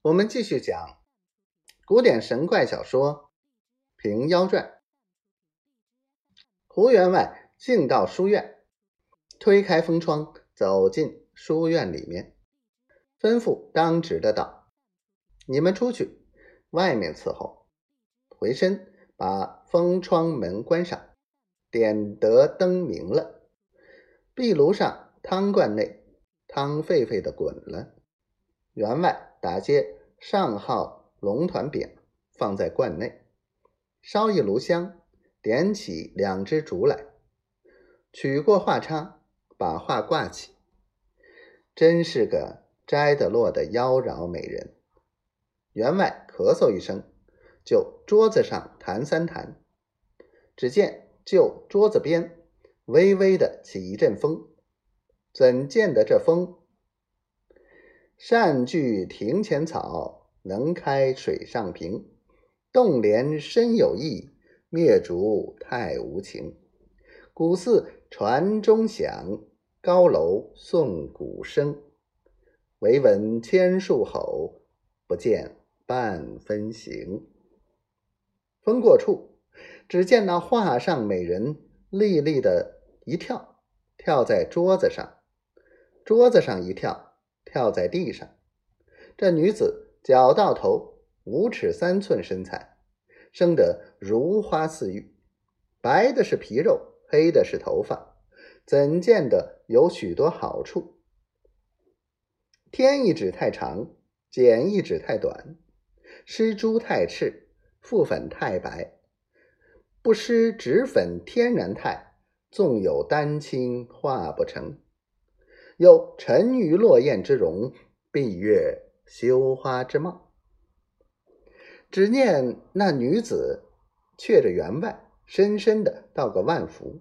我们继续讲古典神怪小说《平妖传》。胡员外进到书院，推开风窗，走进书院里面，吩咐当值的道：“你们出去，外面伺候。”回身把风窗门关上，点得灯明了，壁炉上汤罐内汤沸沸的滚了。员外打些上号龙团饼放在罐内，烧一炉香，点起两只烛来，取过画叉，把画挂起。真是个摘得落的妖娆美人。员外咳嗽一声，就桌子上弹三弹。只见就桌子边微微的起一阵风，怎见得这风？善聚庭前草，能开水上平。洞莲深有意，灭烛太无情。古寺传钟响，高楼颂鼓声。唯闻千树吼，不见半分形。风过处，只见那画上美人立立的一跳，跳在桌子上；桌子上一跳。掉在地上，这女子脚到头五尺三寸身材，生得如花似玉，白的是皮肉，黑的是头发，怎见得有许多好处？添一指太长，减一指太短，施朱太赤，覆粉太白，不施脂粉天然态，纵有丹青画不成。有沉鱼落雁之容，闭月羞花之貌。只念那女子却着员外，深深的道个万福。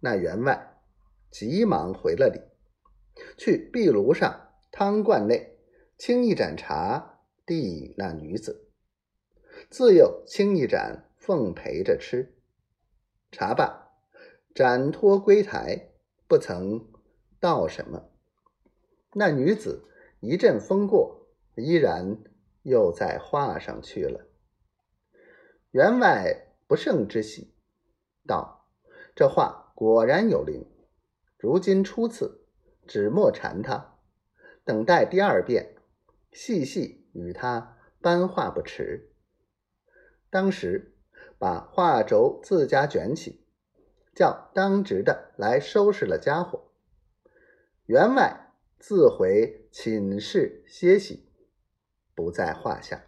那员外急忙回了礼，去壁炉上汤罐内倾一盏茶递那女子，自又倾一盏奉陪着吃。茶罢，盏托归台，不曾。道什么？那女子一阵风过，依然又在画上去了。员外不胜之喜，道：“这画果然有灵。如今初次，只莫缠他，等待第二遍，细细与他搬画不迟。”当时把画轴自家卷起，叫当值的来收拾了家伙。员外自回寝室歇息，不在话下。